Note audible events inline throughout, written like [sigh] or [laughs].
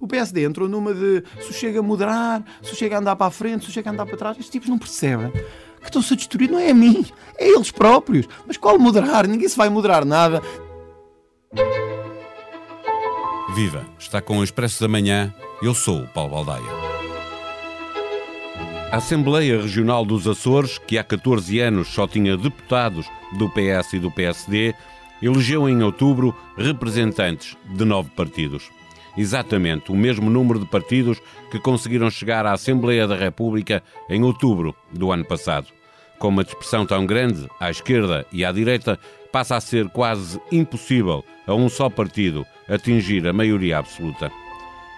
O PSD entrou numa de se chega a moderar, se chega a andar para a frente, se chega a andar para trás. Estes tipos não percebem que estão-se a destruir. Não é a mim, é eles próprios. Mas qual moderar? Ninguém se vai moderar nada. Viva! Está com o Expresso da Manhã. Eu sou o Paulo Baldaia. A Assembleia Regional dos Açores, que há 14 anos só tinha deputados do PS e do PSD, elegeu em outubro representantes de nove partidos. Exatamente o mesmo número de partidos que conseguiram chegar à Assembleia da República em outubro do ano passado. Com uma dispersão tão grande, à esquerda e à direita, passa a ser quase impossível a um só partido atingir a maioria absoluta.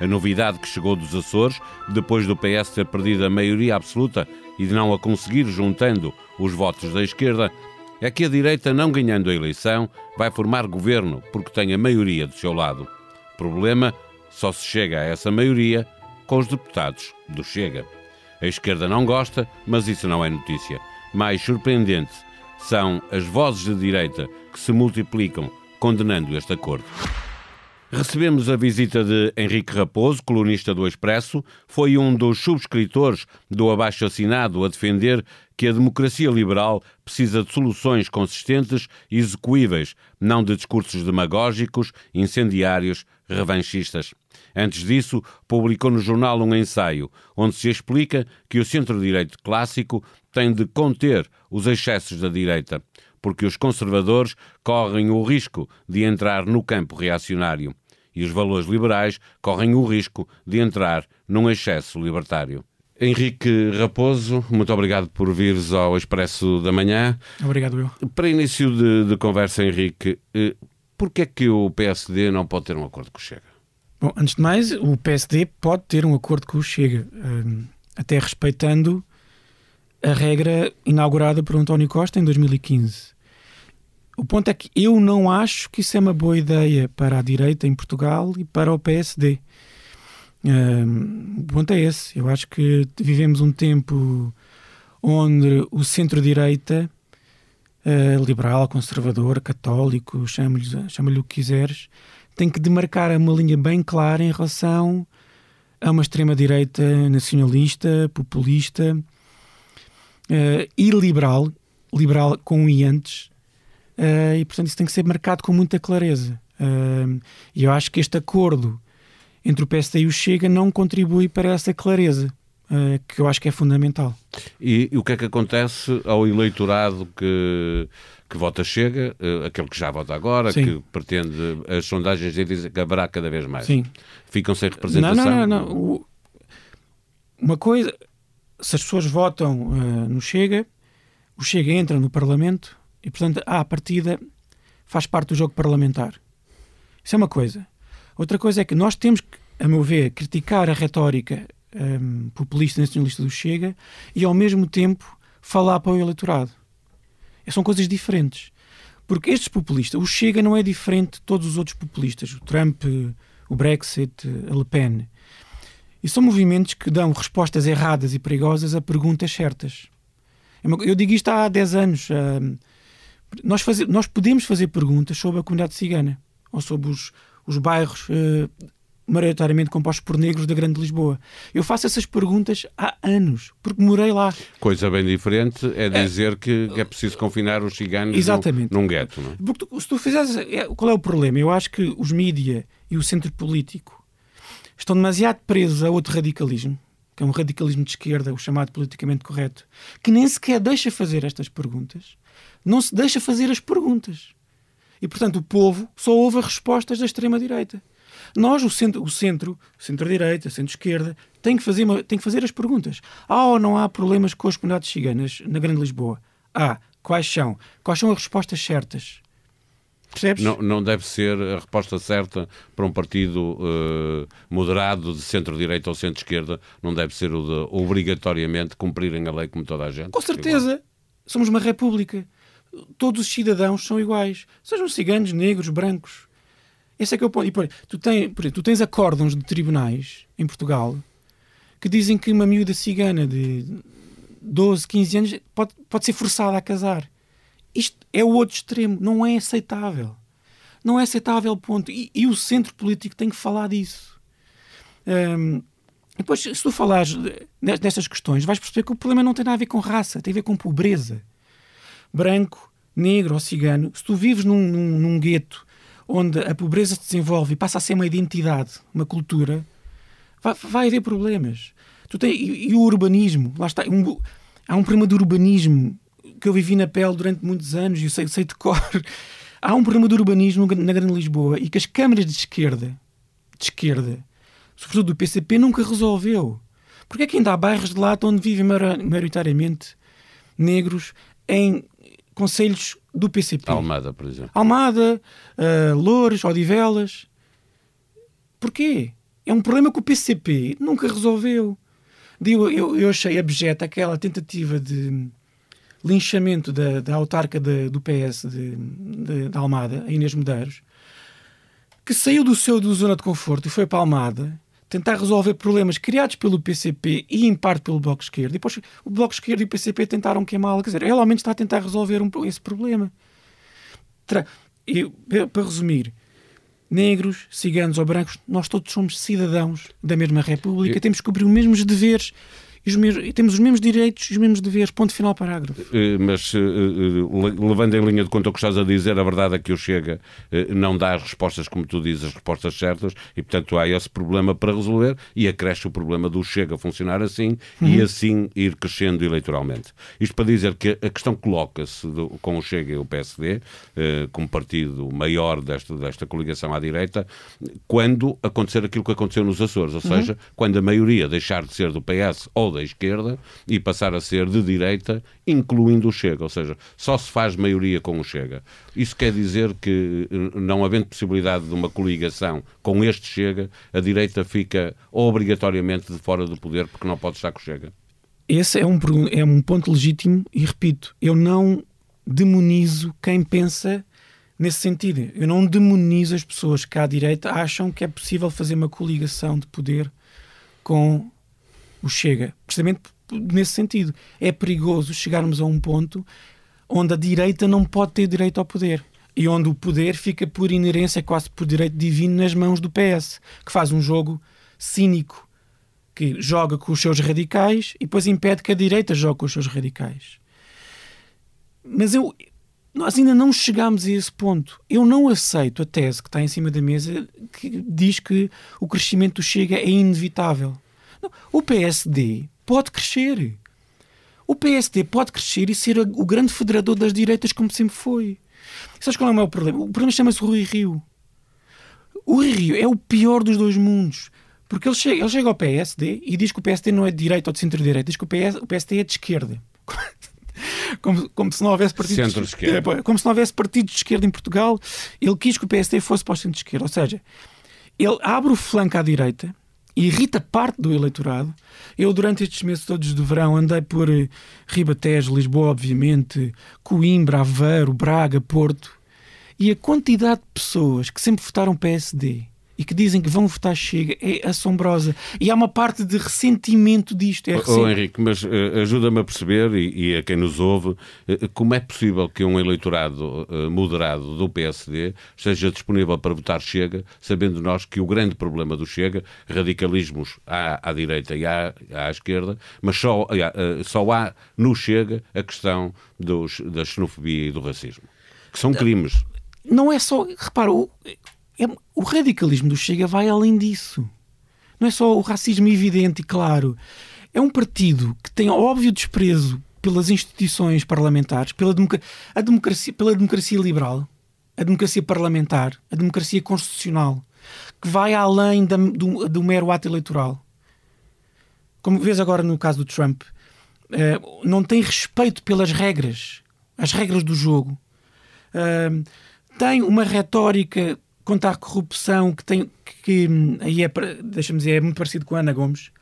A novidade que chegou dos Açores, depois do PS ter perdido a maioria absoluta e de não a conseguir juntando os votos da esquerda, é que a direita, não ganhando a eleição, vai formar governo porque tem a maioria do seu lado. Problema: só se chega a essa maioria com os deputados do Chega. A esquerda não gosta, mas isso não é notícia. Mais surpreendente são as vozes da direita que se multiplicam condenando este acordo. Recebemos a visita de Henrique Raposo, colunista do Expresso. Foi um dos subscritores do abaixo-assinado a defender que a democracia liberal precisa de soluções consistentes e execuíveis, não de discursos demagógicos, incendiários, revanchistas. Antes disso, publicou no jornal um ensaio onde se explica que o centro-direito clássico tem de conter os excessos da direita porque os conservadores correm o risco de entrar no campo reacionário e os valores liberais correm o risco de entrar num excesso libertário. Henrique Raposo, muito obrigado por vires ao Expresso da Manhã. Obrigado, eu. Para início de, de conversa, Henrique, eh, por que é que o PSD não pode ter um acordo com o Chega? Bom, antes de mais, o PSD pode ter um acordo com o Chega, eh, até respeitando a regra inaugurada por António Costa em 2015. O ponto é que eu não acho que isso é uma boa ideia para a direita em Portugal e para o PSD. O ponto é esse. Eu acho que vivemos um tempo onde o centro-direita, uh, liberal, conservador, católico, chama-lhe chama o que quiseres, tem que demarcar uma linha bem clara em relação a uma extrema-direita nacionalista, populista uh, e liberal, liberal com i antes, Uh, e, portanto, isso tem que ser marcado com muita clareza. Uh, e eu acho que este acordo entre o PSD e o Chega não contribui para essa clareza, uh, que eu acho que é fundamental. E, e, o que é que acontece ao eleitorado que, que vota Chega, aquele que já vota agora, Sim. que pretende, as sondagens dizem que haverá cada vez mais? Sim. Ficam sem representação? Não, não, não. não. O, uma coisa, se as pessoas votam no Chega, o Chega entra no Parlamento e, portanto, à partida, faz parte do jogo parlamentar. Isso é uma coisa. Outra coisa é que nós temos que, a meu ver, criticar a retórica um, populista nacionalista do Chega e, ao mesmo tempo, falar para o eleitorado. São coisas diferentes. Porque estes populistas, o Chega não é diferente de todos os outros populistas, o Trump, o Brexit, a Le Pen. E são movimentos que dão respostas erradas e perigosas a perguntas certas. Eu digo isto há 10 anos. Hum, nós, faz, nós podemos fazer perguntas sobre a comunidade cigana ou sobre os, os bairros uh, maioritariamente compostos por negros da Grande Lisboa. Eu faço essas perguntas há anos, porque morei lá. Coisa bem diferente é, é. dizer é, que é preciso confinar os ciganos exatamente. Num, num gueto. Não é? Porque tu, se tu fizeres. É, qual é o problema? Eu acho que os mídia e o centro político estão demasiado presos a outro radicalismo, que é um radicalismo de esquerda, o chamado politicamente correto, que nem sequer deixa fazer estas perguntas não se deixa fazer as perguntas. E, portanto, o povo só ouve as respostas da extrema-direita. Nós, o centro, o centro, centro-direita, centro-esquerda, tem que, fazer tem que fazer as perguntas. Há ou não há problemas com as comunidades ciganas na Grande Lisboa? Há. Quais são? Quais são as respostas certas? Percebes? Não, não deve ser a resposta certa para um partido uh, moderado de centro-direita ou centro-esquerda, não deve ser o de obrigatoriamente cumprirem a lei como toda a gente. Com certeza. Igual. Somos uma república. Todos os cidadãos são iguais. Sejam ciganos, negros, brancos. Esse é que é o ponto. E, por, tu, por, tu tens acórdãos de tribunais em Portugal que dizem que uma miúda cigana de 12, 15 anos pode, pode ser forçada a casar. Isto é o outro extremo. Não é aceitável. Não é aceitável, ponto. E, e o centro político tem que falar disso. Um, depois, se tu falares nestas questões, vais perceber que o problema não tem nada a ver com raça, tem a ver com pobreza. Branco, negro ou cigano, se tu vives num, num, num gueto onde a pobreza se desenvolve e passa a ser uma identidade, uma cultura, vai, vai haver problemas. Tu tem, e, e, o urbanismo, lá está, um, há um problema de urbanismo que eu vivi na pele durante muitos anos e eu sei, sei de cor. [laughs] Há um problema de urbanismo na Grande Lisboa e que as câmaras de esquerda, de esquerda, sobretudo do PCP, nunca resolveu. Porque é que ainda há bairros de lá onde vivem maioritariamente negros em conselhos do PCP? Almada, por exemplo. Almada, uh, Loures, Odivelas. Porquê? É um problema que o PCP nunca resolveu. Eu, eu, eu achei abjeta aquela tentativa de linchamento da, da autarca de, do PS de, de, de, Almada, a Inês Medeiros, que saiu do seu do zona de conforto e foi para Almada tentar resolver problemas criados pelo PCP e em parte pelo Bloco Esquerdo. E depois o Bloco Esquerdo e o PCP tentaram queimá-la. Quer dizer, ela ao menos está a tentar resolver um, esse problema. Tra e, para resumir, negros, ciganos ou brancos, nós todos somos cidadãos da mesma República, e... temos que cumprir os mesmos deveres e, mesmos, e temos os mesmos direitos e os mesmos deveres. Ponto final, parágrafo. Eh, mas, eh, eh, levando em linha de conta o que estás a dizer, a verdade é que o Chega não dá as respostas, como tu dizes, as respostas certas, e portanto há esse problema para resolver e acresce o problema do Chega funcionar assim uhum. e assim ir crescendo eleitoralmente. Isto para dizer que a questão coloca-se com o Chega e o PSD, como partido maior desta, desta coligação à direita, quando acontecer aquilo que aconteceu nos Açores, ou uhum. seja, quando a maioria deixar de ser do PS da esquerda e passar a ser de direita, incluindo o Chega. Ou seja, só se faz maioria com o Chega. Isso quer dizer que, não havendo possibilidade de uma coligação com este Chega, a direita fica obrigatoriamente de fora do poder porque não pode estar com o Chega? Esse é um, é um ponto legítimo e, repito, eu não demonizo quem pensa nesse sentido. Eu não demonizo as pessoas que à direita acham que é possível fazer uma coligação de poder com o Chega, precisamente nesse sentido. É perigoso chegarmos a um ponto onde a direita não pode ter direito ao poder e onde o poder fica por inerência, quase por direito divino, nas mãos do PS, que faz um jogo cínico, que joga com os seus radicais e depois impede que a direita jogue com os seus radicais. Mas eu, nós ainda não chegámos a esse ponto. Eu não aceito a tese que está em cima da mesa que diz que o crescimento do Chega é inevitável. Não, o PSD pode crescer. O PSD pode crescer e ser o grande federador das direitas, como sempre foi. Sabes qual é o meu problema? O problema chama-se Rui Rio. O Rui Rio é o pior dos dois mundos. Porque ele chega, ele chega ao PSD e diz que o PSD não é de direita ou de centro-direita, diz que o, PS, o PSD é de esquerda. [laughs] Como, como, se não houvesse partidos de esquerda. É, como se não houvesse partidos de esquerda em Portugal, ele quis que o PSD fosse para o centro-esquerda. Ou seja, ele abre o flanco à direita irrita parte do eleitorado. Eu, durante estes meses todos de verão, andei por eh, Ribatejo, Lisboa, obviamente, Coimbra, Aveiro, Braga, Porto, e a quantidade de pessoas que sempre votaram PSD e que dizem que vão votar Chega é assombrosa. E há uma parte de ressentimento disto. É oh, Henrique, mas uh, ajuda-me a perceber, e, e, a quem nos ouve, uh, como é possível que um eleitorado uh, moderado do PSD esteja disponível para votar Chega, sabendo nós que o grande problema do Chega, radicalismos há à direita e há à esquerda, mas só, só há no Chega a questão dos, da xenofobia e do racismo, que são crimes. Não é só, repara, o, é, o radicalismo do Chega vai além disso. Não é só o racismo evidente e claro. É um partido que tem óbvio desprezo pelas instituições parlamentares, pela democracia, a democracia, pela democracia liberal, a democracia parlamentar, a democracia constitucional, que vai além da, do, do, mero ato eleitoral. Como vês agora no caso do Trump, eh, não tem respeito pelas regras, as regras do jogo. Eh, tem uma retórica contra a corrupção que tem que, aí é, deixa-me dizer, é muito parecido com a Ana Gomes,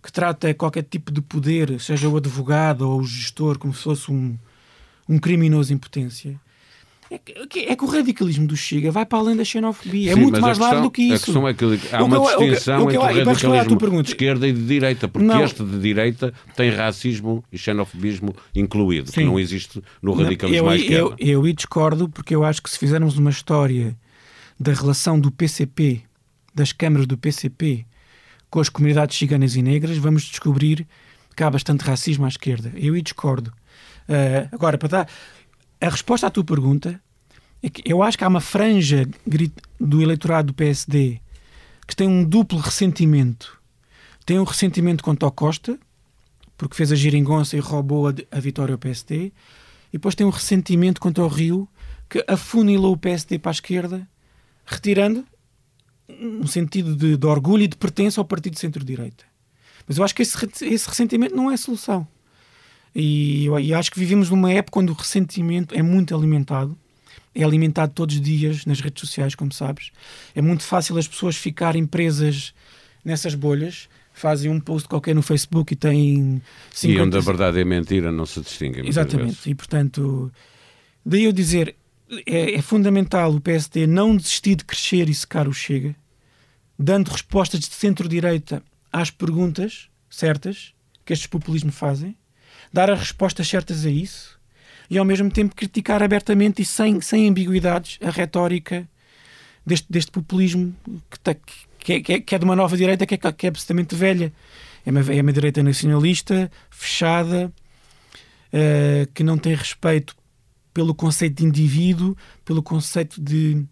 que trata qualquer tipo de poder, seja o advogado ou o gestor, como se fosse um, um criminoso em potência. É que, é que, o radicalismo do Chega vai para além da xenofobia. É Sim, é muito mais largo do que isso. A questão é que há uma distinção o que, o que, entre o radicalismo de esquerda e de direita, porque não. este de direita tem racismo e xenofobismo incluído, Sim. que não existe no radicalismo não, eu, à esquerda. Eu, eu, eu discordo, porque eu acho que se fizermos uma história da relação do PCP, das câmaras do PCP, com as comunidades ciganas e negras, vamos descobrir que há bastante racismo à esquerda. Eu aí discordo. Uh, agora, para dar a resposta à tua pergunta, é que eu acho que há uma franja do eleitorado do PSD que tem um duplo ressentimento. Tem um ressentimento contra o Costa, porque fez a giringonça e roubou a, a vitória ao PSD, e depois tem um ressentimento contra o Rio, que afunilou o PSD para a esquerda, retirando um sentido de, de orgulho e de pertença ao partido centro-direita. Mas eu acho que esse, esse ressentimento não é a solução. E, e acho que vivemos numa época onde o ressentimento é muito alimentado. É alimentado todos os dias nas redes sociais, como sabes. É muito fácil as pessoas ficarem presas nessas bolhas fazem um post qualquer no Facebook e têm 50... E onde a verdade é mentira não se distingue. Exatamente. Vezes. E, portanto, daí eu dizer, é, é, fundamental o PSD não desistir de crescer e secar o Chega, dando respostas de centro-direita às perguntas certas que estes populismos fazem, dar as respostas certas a isso e ao mesmo tempo criticar abertamente e sem, sem ambiguidades a retórica deste, deste populismo que, tá, que, é, que, é, de uma nova direita que é, que é absolutamente velha. É uma, é uma direita nacionalista, fechada, uh, que não tem respeito pelo conceito de indivíduo, pelo conceito de,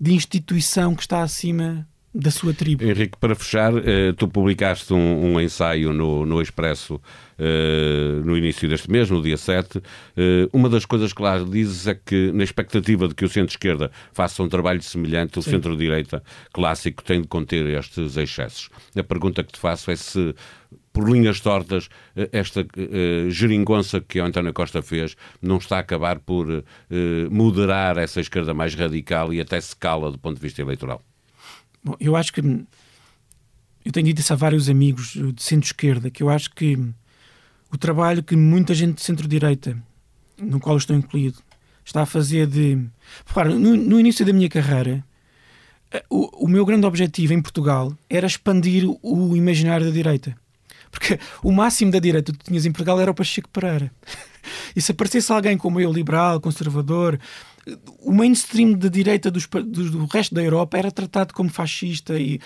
de instituição que está acima da sua tribo. Henrique, para fechar, eh, tu publicaste um, um ensaio no, no Expresso eh, no início deste mês, no dia 7. Eh, uma das coisas que lá dizes é que, na expectativa de que o centro-esquerda faça um trabalho semelhante, o centro-direita clássico tem de conter estes excessos. A pergunta que te faço é se por linhas tortas, esta uh, geringonça que o António Costa fez não está a acabar por uh, moderar essa esquerda mais radical e até secá-la do ponto de vista eleitoral? Bom, eu acho que. Eu tenho dito isso a vários amigos de centro-esquerda, que eu acho que o trabalho que muita gente de centro-direita, no qual estou incluído, está a fazer de. Repara, no, no início da minha carreira, eh, o, o, meu grande objetivo em Portugal era expandir o imaginário da direita. Porque o máximo da direita que tu tinhas em Portugal era o Pacheco Pereira. [laughs] E se aparecesse alguém como eu, liberal, conservador, o mainstream da direita dos, do, do resto da Europa era tratado como fascista e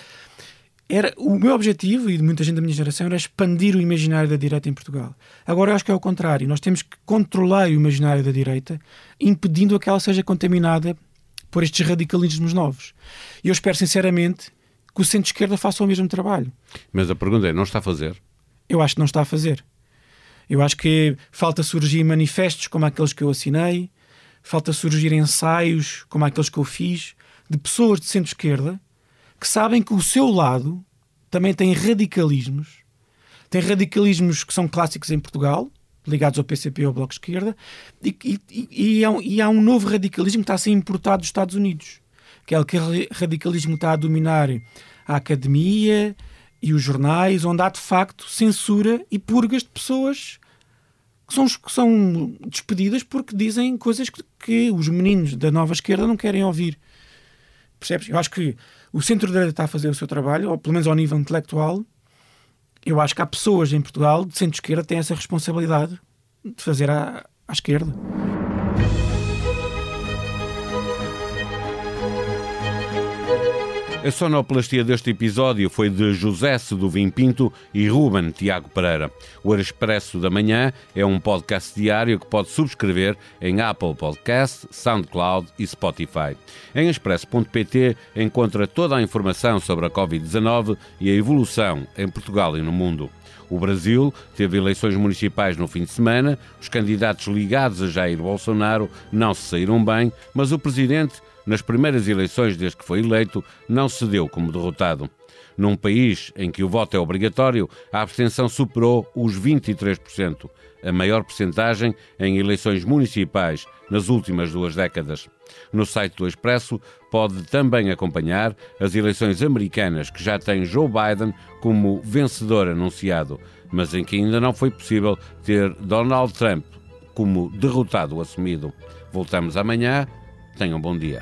era o meu objetivo e de muita gente da minha geração era expandir o imaginário da direita em Portugal. Agora eu acho que é o contrário. Nós temos que controlar o imaginário da direita, impedindo que ela seja contaminada por estes radicalismos novos. E eu espero sinceramente que o centro-esquerda faça o mesmo trabalho. Mas a pergunta é: não está a fazer? Eu acho que não está a fazer. Eu acho que falta surgir manifestos como aqueles que eu assinei, falta surgir ensaios como aqueles que eu fiz, de pessoas de centro-esquerda que sabem que o seu lado também tem radicalismos, tem radicalismos que são clássicos em Portugal, ligados ao PCP ou ao Bloco Esquerda, e, e, e, há um, e, há um, novo radicalismo que está a ser importado dos Estados Unidos, que é aquele radicalismo que está a dominar a academia e os jornais, onde há de facto censura e purgas de pessoas que são, que são despedidas porque dizem coisas que, que os meninos da nova esquerda não querem ouvir. Percebes? Eu acho que o centro-direita está a fazer o seu trabalho, ou pelo menos ao nível intelectual. Eu acho que há pessoas em Portugal de centro-esquerda que têm essa responsabilidade de fazer à, à esquerda. A sonoplastia deste episódio foi de José Seduvim Pinto e Ruben Tiago Pereira. O Expresso da Manhã é um podcast diário que pode subscrever em Apple Podcast, SoundCloud e Spotify. Em expresso.pt encontra toda a informação sobre a Covid-19 e a evolução em Portugal e no mundo. O Brasil teve eleições municipais no fim de semana, os candidatos ligados a Jair Bolsonaro não se saíram bem, mas o presidente nas primeiras eleições desde que foi eleito, não se deu como derrotado. Num país em que o voto é obrigatório, a abstenção superou os 23%, a maior percentagem em eleições municipais nas últimas duas décadas. No site do Expresso pode também acompanhar as eleições americanas que já têm Joe Biden como vencedor anunciado, mas em que ainda não foi possível ter Donald Trump como derrotado assumido. Voltamos amanhã Tenham um bom dia.